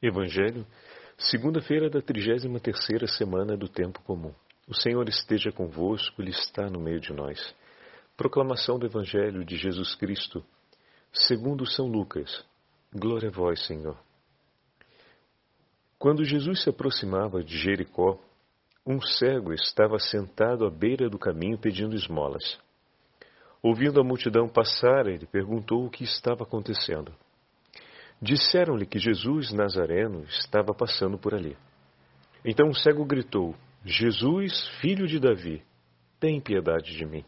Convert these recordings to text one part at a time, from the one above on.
Evangelho, segunda-feira da trigésima terceira semana do tempo comum. O Senhor esteja convosco, Ele está no meio de nós. Proclamação do Evangelho de Jesus Cristo, segundo São Lucas. Glória a vós, Senhor. Quando Jesus se aproximava de Jericó, um cego estava sentado à beira do caminho pedindo esmolas. Ouvindo a multidão passar, ele perguntou o que estava acontecendo. Disseram-lhe que Jesus Nazareno estava passando por ali. Então o cego gritou: Jesus, filho de Davi, tem piedade de mim.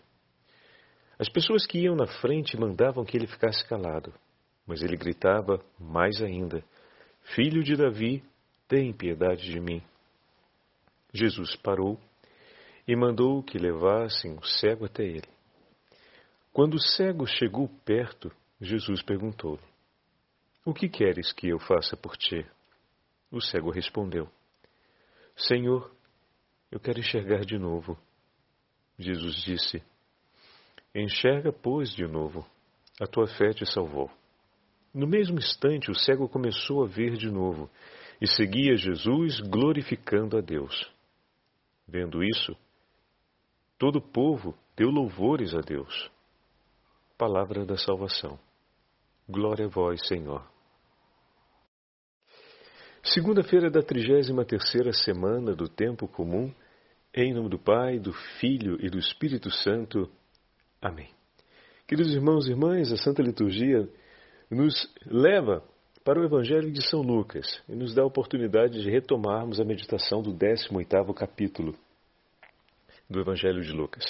As pessoas que iam na frente mandavam que ele ficasse calado, mas ele gritava mais ainda: Filho de Davi, tem piedade de mim. Jesus parou e mandou que levassem o cego até ele. Quando o cego chegou perto, Jesus perguntou-lhe: O que queres que eu faça por ti? O cego respondeu: Senhor, eu quero enxergar de novo. Jesus disse: Enxerga, pois, de novo. A tua fé te salvou. No mesmo instante, o cego começou a ver de novo e seguia Jesus, glorificando a Deus. Vendo isso, todo o povo deu louvores a Deus. Palavra da salvação. Glória a vós, Senhor. Segunda-feira da trigésima terceira semana do tempo comum, em nome do Pai, do Filho e do Espírito Santo. Amém. Queridos irmãos e irmãs, a Santa Liturgia nos leva para o Evangelho de São Lucas e nos dá a oportunidade de retomarmos a meditação do 18º capítulo do Evangelho de Lucas.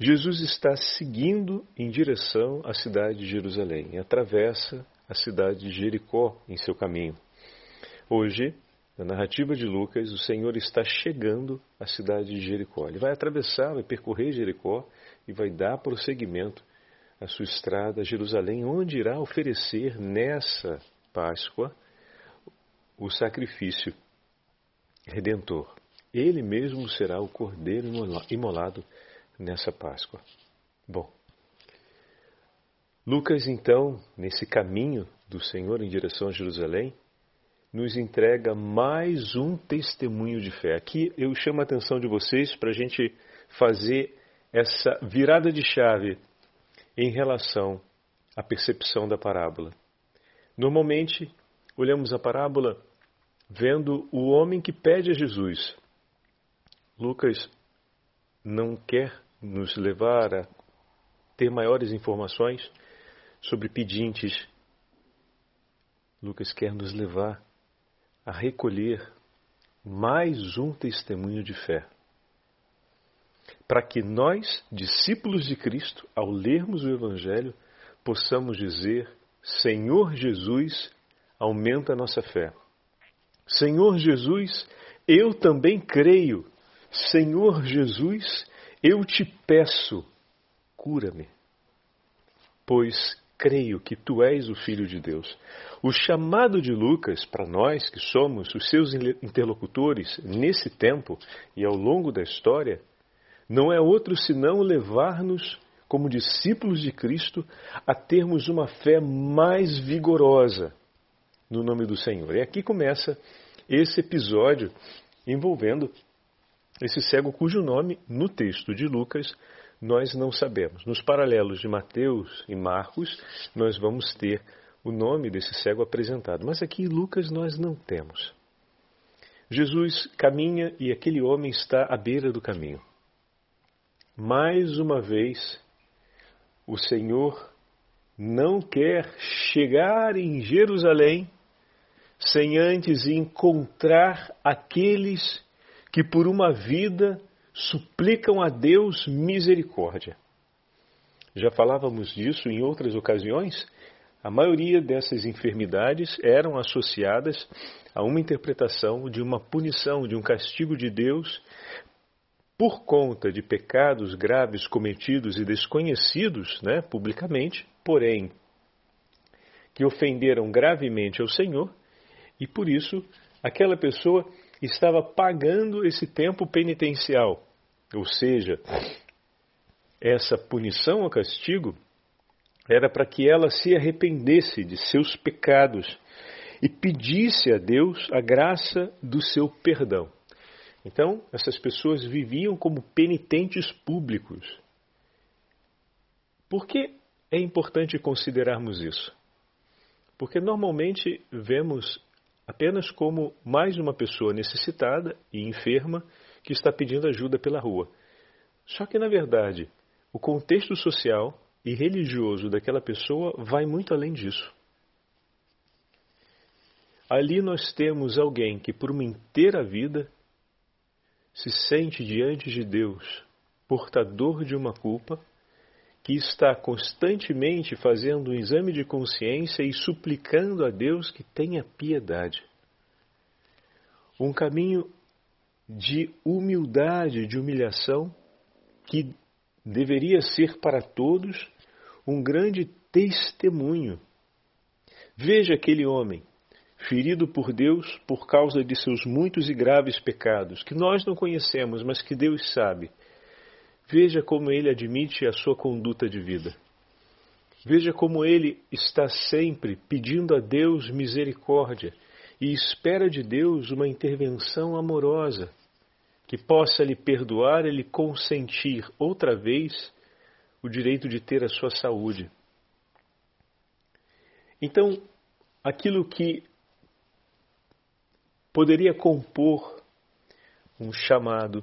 Jesus está seguindo em direção à cidade de Jerusalém e atravessa a cidade de Jericó em seu caminho. Hoje, na narrativa de Lucas, o Senhor está chegando à cidade de Jericó. Ele vai atravessar, vai percorrer Jericó e vai dar prosseguimento à sua estrada a Jerusalém, onde irá oferecer nessa Páscoa o sacrifício redentor. Ele mesmo será o cordeiro imolado nessa Páscoa. Bom, Lucas, então, nesse caminho do Senhor em direção a Jerusalém, nos entrega mais um testemunho de fé. Aqui eu chamo a atenção de vocês para a gente fazer essa virada de chave em relação à percepção da parábola. Normalmente, olhamos a parábola vendo o homem que pede a Jesus. Lucas não quer nos levar a ter maiores informações sobre pedintes. Lucas quer nos levar a recolher mais um testemunho de fé. Para que nós, discípulos de Cristo, ao lermos o Evangelho, possamos dizer: Senhor Jesus, aumenta a nossa fé. Senhor Jesus, eu também creio. Senhor Jesus, eu te peço, cura-me. Pois creio que tu és o Filho de Deus. O chamado de Lucas, para nós que somos os seus interlocutores nesse tempo e ao longo da história, não é outro senão levar-nos, como discípulos de Cristo, a termos uma fé mais vigorosa no nome do Senhor. E aqui começa esse episódio envolvendo esse cego cujo nome, no texto de Lucas, nós não sabemos. Nos paralelos de Mateus e Marcos, nós vamos ter o nome desse cego apresentado, mas aqui em Lucas nós não temos. Jesus caminha e aquele homem está à beira do caminho. Mais uma vez, o Senhor não quer chegar em Jerusalém sem antes encontrar aqueles que por uma vida suplicam a Deus misericórdia. Já falávamos disso em outras ocasiões. A maioria dessas enfermidades eram associadas a uma interpretação de uma punição, de um castigo de Deus por conta de pecados graves cometidos e desconhecidos né, publicamente, porém que ofenderam gravemente ao Senhor, e por isso aquela pessoa estava pagando esse tempo penitencial, ou seja, essa punição ou castigo era para que ela se arrependesse de seus pecados e pedisse a Deus a graça do seu perdão. Então, essas pessoas viviam como penitentes públicos. Por que é importante considerarmos isso? Porque normalmente vemos apenas como mais uma pessoa necessitada e enferma que está pedindo ajuda pela rua. Só que, na verdade, o contexto social e religioso daquela pessoa vai muito além disso. Ali nós temos alguém que, por uma inteira vida, se sente diante de Deus portador de uma culpa, que está constantemente fazendo um exame de consciência e suplicando a Deus que tenha piedade. Um caminho de humildade, de humilhação, que deveria ser para todos um grande testemunho. Veja aquele homem, ferido por Deus por causa de seus muitos e graves pecados, que nós não conhecemos, mas que Deus sabe. Veja como ele admite a sua conduta de vida. Veja como ele está sempre pedindo a Deus misericórdia e espera de Deus uma intervenção amorosa que possa lhe perdoar e lhe consentir outra vez o direito de ter a sua saúde. Então, aquilo que poderia compor um chamado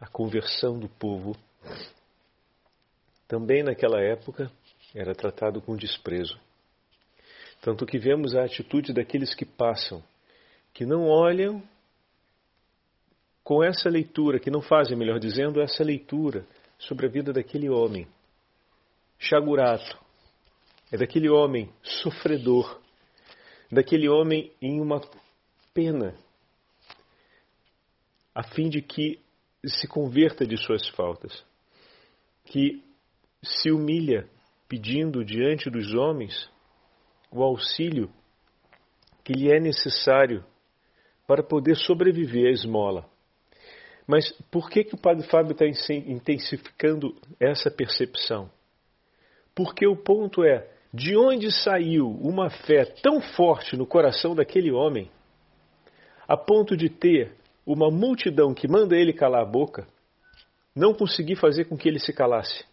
à conversão do povo, também naquela época era tratado com desprezo. Tanto que vemos a atitude daqueles que passam, que não olham com essa leitura, que não fazem, melhor dizendo, essa leitura sobre a vida daquele homem. Chagurato é daquele homem sofredor, daquele homem em uma pena, a fim de que se converta de suas faltas, que se humilha pedindo diante dos homens o auxílio que lhe é necessário para poder sobreviver à esmola. Mas por que, que o Padre Fábio está intensificando essa percepção? Porque o ponto é: de onde saiu uma fé tão forte no coração daquele homem, a ponto de ter uma multidão que manda ele calar a boca, não conseguir fazer com que ele se calasse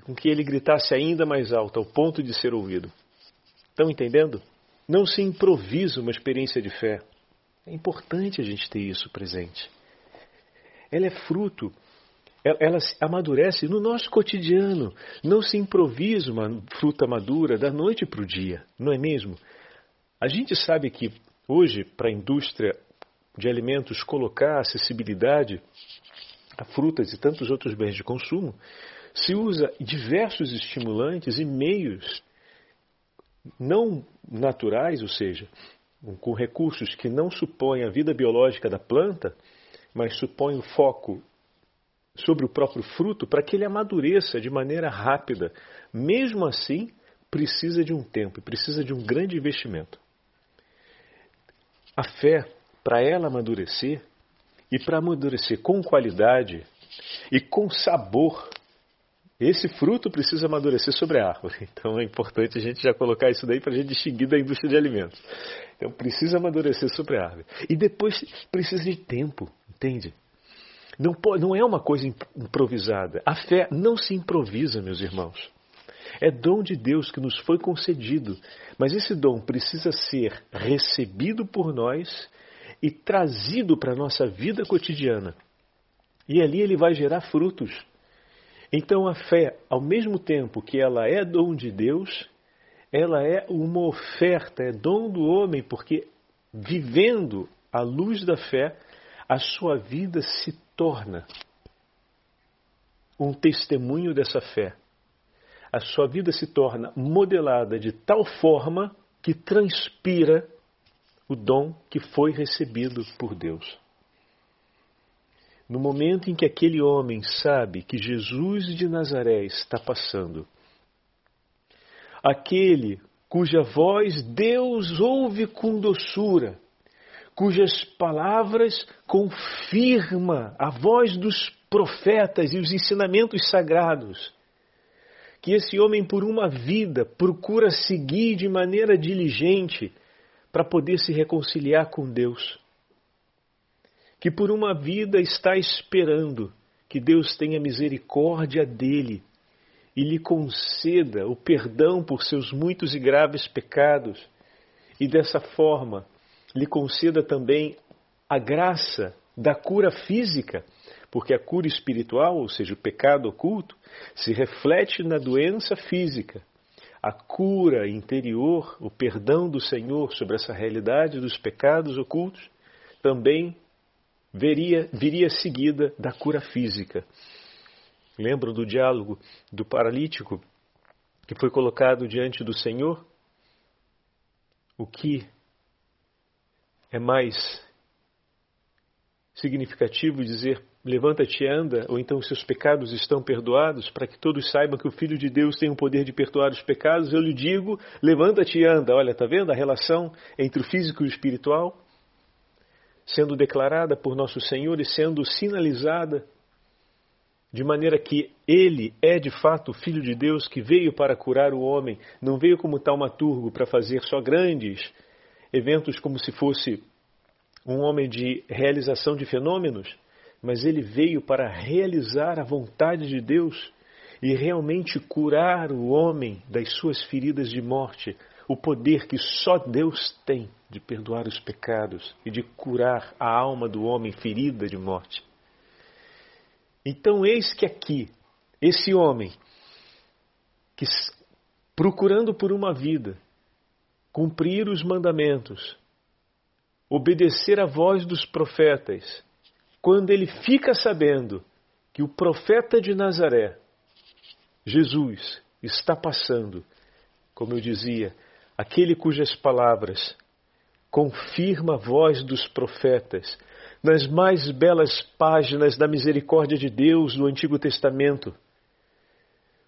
e com que ele gritasse ainda mais alto, ao ponto de ser ouvido? Estão entendendo? Não se improvisa uma experiência de fé. É importante a gente ter isso presente. Ela é fruto, ela, amadurece no nosso cotidiano. Não se improvisa uma fruta madura da noite para o dia, não é mesmo? A gente sabe que hoje, para a indústria de alimentos colocar acessibilidade a frutas e tantos outros bens de consumo, se usa diversos estimulantes e meios não naturais, ou seja, com recursos que não supõem a vida biológica da planta, mas supõem o foco sobre o próprio fruto para que ele amadureça de maneira rápida. Mesmo assim, precisa de um tempo, precisa de um grande investimento. A fé, para ela amadurecer, e para amadurecer com qualidade e com sabor, esse fruto precisa amadurecer sobre a árvore. Então é importante a gente já colocar isso daí para a gente distinguir da indústria de alimentos. Então precisa amadurecer sobre a árvore. E depois precisa de tempo, entende? Não, pode, não é uma coisa improvisada. A fé não se improvisa, meus irmãos. É dom de Deus que nos foi concedido. Mas esse dom precisa ser recebido por nós e trazido para a nossa vida cotidiana. E ali ele vai gerar frutos. Então a fé, ao mesmo tempo que ela é dom de Deus, ela é uma oferta, é dom do homem, porque vivendo a luz da fé, a sua vida se torna um testemunho dessa fé. A sua vida se torna modelada de tal forma que transpira o dom que foi recebido por Deus. No momento em que aquele homem sabe que Jesus de Nazaré está passando, aquele cuja voz Deus ouve com doçura, cujas palavras confirma a voz dos profetas e os ensinamentos sagrados, que esse homem, por uma vida, procura seguir de maneira diligente para poder se reconciliar com Deus. Que por uma vida está esperando que Deus tenha misericórdia dele e lhe conceda o perdão por seus muitos e graves pecados, e dessa forma lhe conceda também a graça da cura física, porque a cura espiritual, ou seja, o pecado oculto, se reflete na doença física. A cura interior, o perdão do Senhor sobre essa realidade dos pecados ocultos, também veria, viria seguida da cura física. Lembram do diálogo do paralítico que foi colocado diante do Senhor? O que é mais significativo dizer levanta-te e anda, ou então seus pecados estão perdoados, para que todos saibam que o Filho de Deus tem o poder de perdoar os pecados, eu lhe digo, levanta-te e anda. Olha, está vendo a relação entre o físico e o espiritual? Sendo declarada por nosso Senhor e sendo sinalizada de maneira que ele é de fato o Filho de Deus que veio para curar o homem, não veio como taumaturgo para fazer só grandes eventos como se fosse um homem de realização de fenômenos, mas ele veio para realizar a vontade de Deus e realmente curar o homem das suas feridas de morte, o poder que só Deus tem de perdoar os pecados e de curar a alma do homem ferida de morte. Então, eis que aqui, esse homem, que procurando por uma vida, cumprir os mandamentos, obedecer à voz dos profetas, quando ele fica sabendo que o profeta de Nazaré, Jesus, está passando, como eu dizia, aquele cujas palavras confirma a voz dos profetas, nas mais belas páginas da misericórdia de Deus no Antigo Testamento,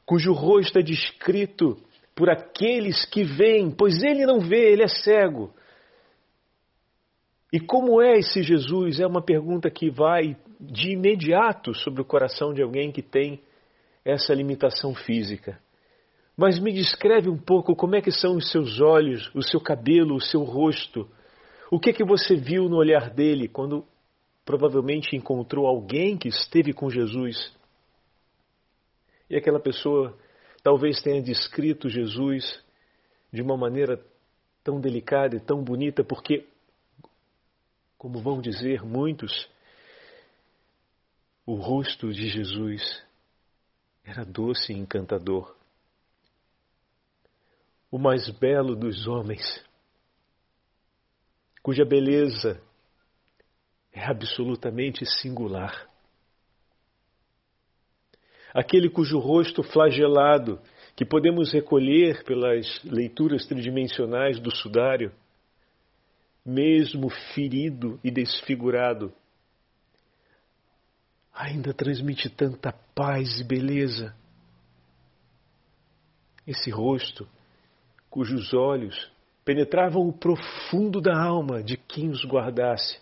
cujo rosto é descrito por aqueles que veem, pois ele não vê, ele é cego. E como é esse Jesus? É uma pergunta que vai de imediato sobre o coração de alguém que tem essa limitação física. Mas me descreve um pouco como é que são os seus olhos, o seu cabelo, o seu rosto. O que é que você viu no olhar dele quando provavelmente encontrou alguém que esteve com Jesus. E aquela pessoa talvez tenha descrito Jesus de uma maneira tão delicada e tão bonita, porque, como vão dizer muitos, o rosto de Jesus era doce e encantador. O mais belo dos homens, cuja beleza é absolutamente singular. Aquele cujo rosto flagelado, que podemos recolher pelas leituras tridimensionais do sudário, mesmo ferido e desfigurado, ainda transmite tanta paz e beleza. Esse rosto, cujos olhos penetravam o profundo da alma de quem os guardasse,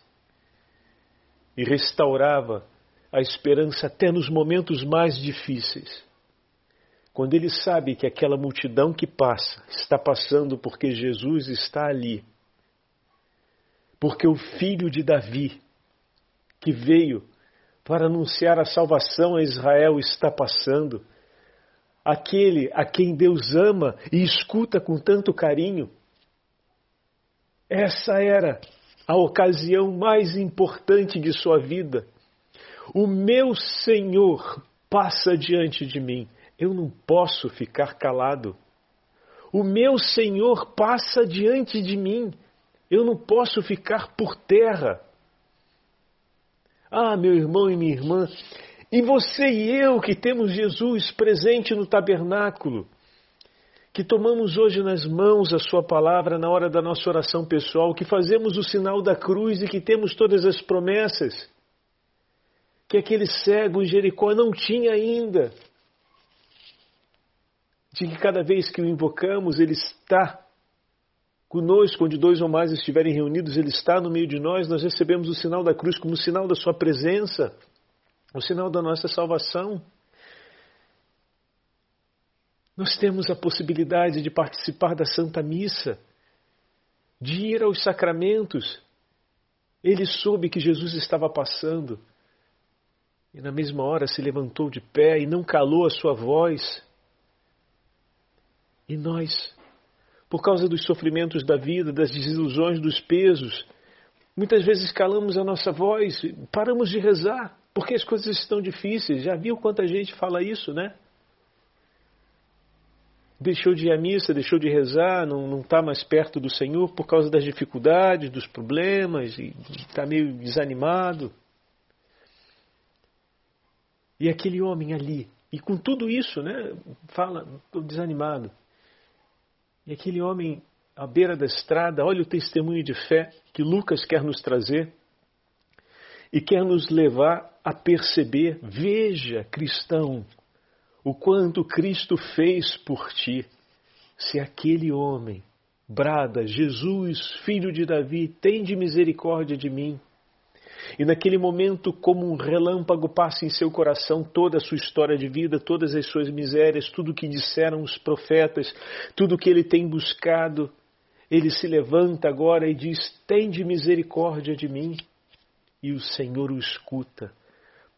e restaurava a esperança até nos momentos mais difíceis. Quando ele sabe que aquela multidão que passa está passando porque Jesus está ali, porque o filho de Davi, que veio para anunciar a salvação a Israel, está passando, aquele a quem Deus ama e escuta com tanto carinho, essa era a ocasião mais importante de sua vida. O meu Senhor passa diante de mim. Eu não posso ficar calado. O meu Senhor passa diante de mim. Eu não posso ficar por terra. Ah, meu irmão e minha irmã, e você e eu que temos Jesus presente no tabernáculo, que tomamos hoje nas mãos a Sua palavra na hora da nossa oração pessoal, que fazemos o sinal da cruz e que temos todas as promessas que aquele cego em Jericó não tinha ainda. De que cada vez que o invocamos, Ele está conosco, onde dois ou mais estiverem reunidos, Ele está no meio de nós, nós recebemos o sinal da cruz como sinal da Sua presença, o sinal da nossa salvação. Nós temos a possibilidade de participar da Santa Missa, de ir aos sacramentos. Ele soube que Jesus estava passando e, na mesma hora, se levantou de pé e não calou a sua voz. E nós, por causa dos sofrimentos da vida, das desilusões, dos pesos, muitas vezes calamos a nossa voz, paramos de rezar, porque as coisas estão difíceis. Já viu quanta gente fala isso, né? deixou de ir à missa, deixou de rezar, não está mais perto do Senhor por causa das dificuldades, dos problemas, e está meio desanimado. E aquele homem ali, e com tudo isso, né, fala, estou desanimado. E aquele homem à beira da estrada, olha o testemunho de fé que Lucas quer nos trazer e quer nos levar a perceber, veja, cristão, o quanto Cristo fez por ti. Se aquele homem brada, Jesus, filho de Davi, tem de misericórdia de mim. E naquele momento, como um relâmpago, passa em seu coração toda a sua história de vida, todas as suas misérias, tudo o que disseram os profetas, tudo o que ele tem buscado. Ele se levanta agora e diz: Tem de misericórdia de mim. E o Senhor o escuta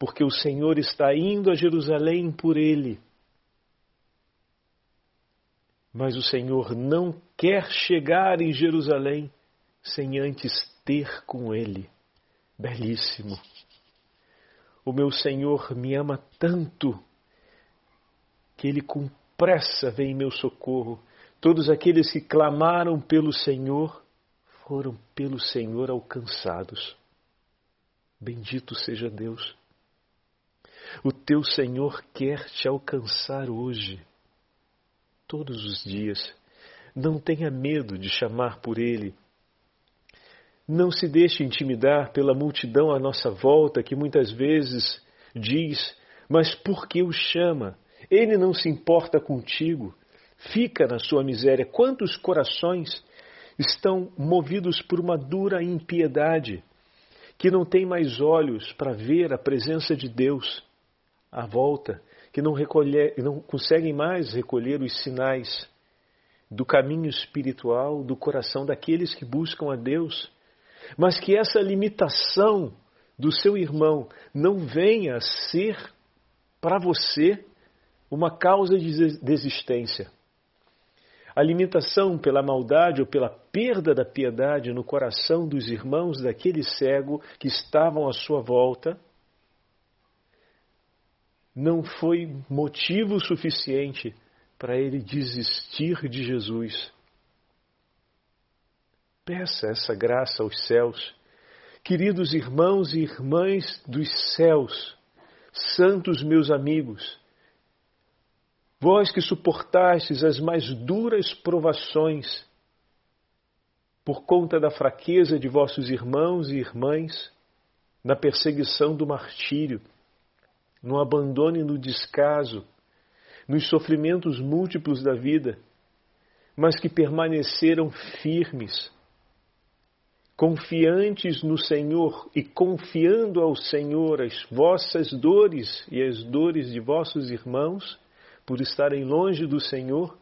porque o Senhor está indo a Jerusalém por ele. Mas o Senhor não quer chegar em Jerusalém sem antes ter com ele. Belíssimo. O meu Senhor me ama tanto que ele com pressa vem em meu socorro. Todos aqueles que clamaram pelo Senhor foram pelo Senhor alcançados. Bendito seja Deus. O teu Senhor quer te alcançar hoje, todos os dias. Não tenha medo de chamar por Ele. Não se deixe intimidar pela multidão à nossa volta que muitas vezes diz: Mas por que o chama? Ele não se importa contigo. Fica na sua miséria. Quantos corações estão movidos por uma dura impiedade, que não têm mais olhos para ver a presença de Deus, à volta, que não, não conseguem mais recolher os sinais do caminho espiritual do coração daqueles que buscam a Deus, mas que essa limitação do seu irmão não venha a ser para você uma causa de desistência. A limitação pela maldade ou pela perda da piedade no coração dos irmãos daquele cego que estavam à sua volta não foi motivo suficiente para ele desistir de Jesus. Peça essa graça aos céus. Queridos irmãos e irmãs dos céus, santos meus amigos, vós que suportastes as mais duras provações por conta da fraqueza de vossos irmãos e irmãs, na perseguição do martírio, no abandono e no descaso, nos sofrimentos múltiplos da vida, mas que permaneceram firmes, confiantes no Senhor e confiando ao Senhor as vossas dores e as dores de vossos irmãos, por estarem longe do Senhor,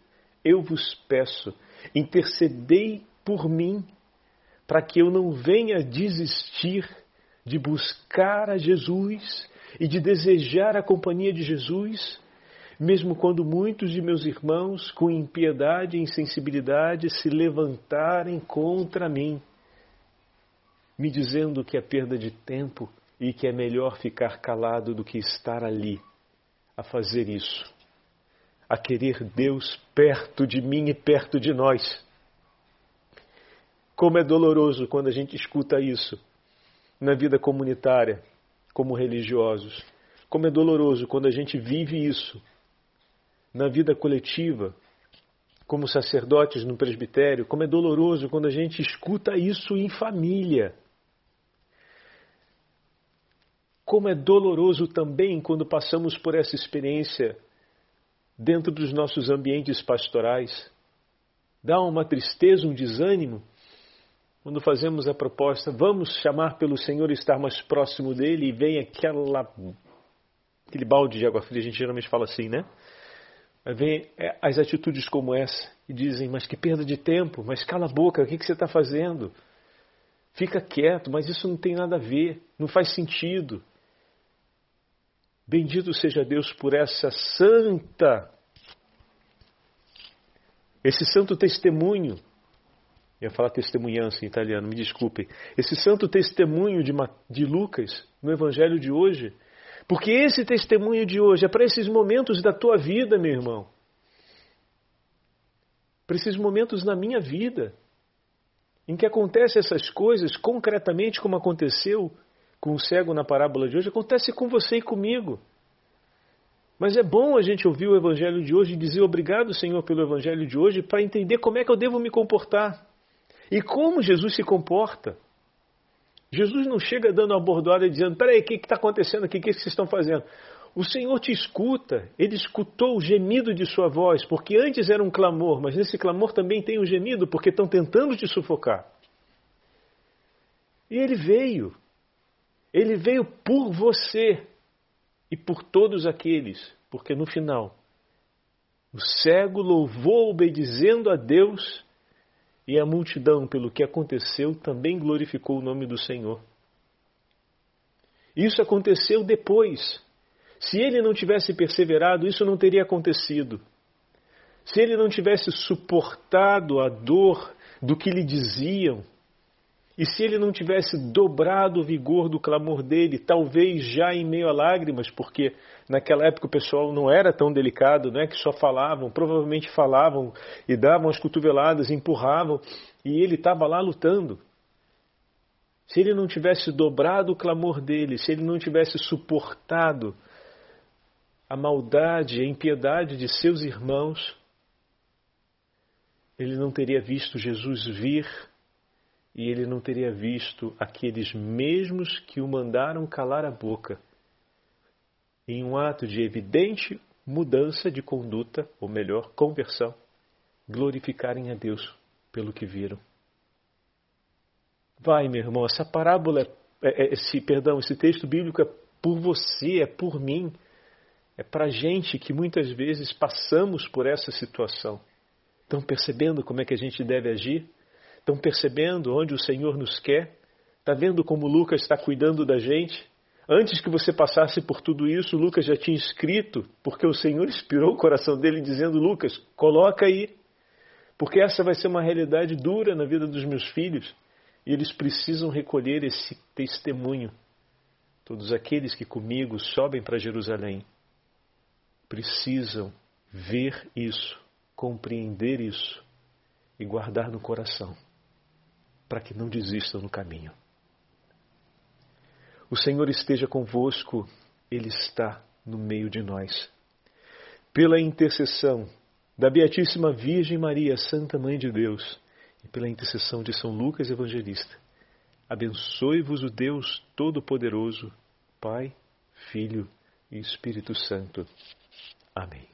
eu vos peço, intercedei por mim, para que eu não venha desistir de buscar a Jesus e de desejar a companhia de Jesus, mesmo quando muitos de meus irmãos, com impiedade e insensibilidade, se levantarem contra mim, me dizendo que é perda de tempo e que é melhor ficar calado do que estar ali a fazer isso, a querer Deus perto de mim e perto de nós. Como é doloroso quando a gente escuta isso na vida comunitária, como religiosos. Como é doloroso quando a gente vive isso na vida coletiva, como sacerdotes no presbitério, como é doloroso quando a gente escuta isso em família. Como é doloroso também quando passamos por essa experiência dentro dos nossos ambientes pastorais. Dá uma tristeza, um desânimo, quando fazemos a proposta, vamos chamar pelo Senhor e estar mais próximo dele, e vem aquela, aquele balde de água fria, a gente geralmente fala assim, né? vem é, as atitudes como essa e dizem: Mas que perda de tempo, mas cala a boca, o que, que você está fazendo? Fica quieto, mas isso não tem nada a ver, não faz sentido. Bendito seja Deus por essa santa, esse santo testemunho. Ia falar testemunhança em italiano, me desculpem. Esse santo testemunho de, de Lucas no Evangelho de hoje. Porque esse testemunho de hoje é para esses momentos da tua vida, meu irmão. Para esses momentos na minha vida em que acontecem essas coisas concretamente como aconteceu com o cego na parábola de hoje, acontece com você e comigo. Mas é bom a gente ouvir o evangelho de hoje e dizer obrigado, Senhor, pelo evangelho de hoje, para entender como é que eu devo me comportar e como Jesus se comporta. Jesus não chega dando uma bordoada e dizendo: peraí, o que está acontecendo aqui? O que vocês estão fazendo? O Senhor te escuta, Ele escutou o gemido de sua voz, porque antes era um clamor, mas nesse clamor também tem um gemido, porque estão tentando te sufocar. E Ele veio. Ele veio por você e por todos aqueles, porque no final, o cego louvou obedecendo a Deus e a multidão, pelo que aconteceu, também glorificou o nome do Senhor. Isso aconteceu depois. Se ele não tivesse perseverado, isso não teria acontecido. Se ele não tivesse suportado a dor do que lhe diziam, e se ele não tivesse dobrado o vigor do clamor dele, talvez já em meio a lágrimas, porque naquela época o pessoal não era tão delicado, não é que só falavam, provavelmente falavam e davam as cotoveladas, empurravam, e ele estava lá lutando. Se ele não tivesse dobrado o clamor dele, se ele não tivesse suportado a maldade, a impiedade de seus irmãos, ele não teria visto Jesus vir e ele não teria visto aqueles mesmos que o mandaram calar a boca, em um ato de evidente mudança de conduta, ou melhor, conversão, glorificarem a Deus pelo que viram. Vai, meu irmão, essa parábola, é, é, esse, perdão, esse texto bíblico é por você, é por mim. É para gente que muitas vezes passamos por essa situação. Estão percebendo como é que a gente deve agir? Estão percebendo onde o Senhor nos quer? Está vendo como Lucas está cuidando da gente? Antes que você passasse por tudo isso, Lucas já tinha escrito, porque o Senhor inspirou o coração dele dizendo: Lucas, coloca aí, porque essa vai ser uma realidade dura na vida dos meus filhos e eles precisam recolher esse testemunho. Todos aqueles que comigo sobem para Jerusalém precisam ver isso, compreender isso e guardar no coração, para que não desistam no caminho. O Senhor esteja convosco, Ele está no meio de nós. Pela intercessão da Beatíssima Virgem Maria, Santa Mãe de Deus, e pela intercessão de São Lucas Evangelista, abençoe-vos o Deus Todo-Poderoso, Pai, Filho e Espírito Santo. Amém.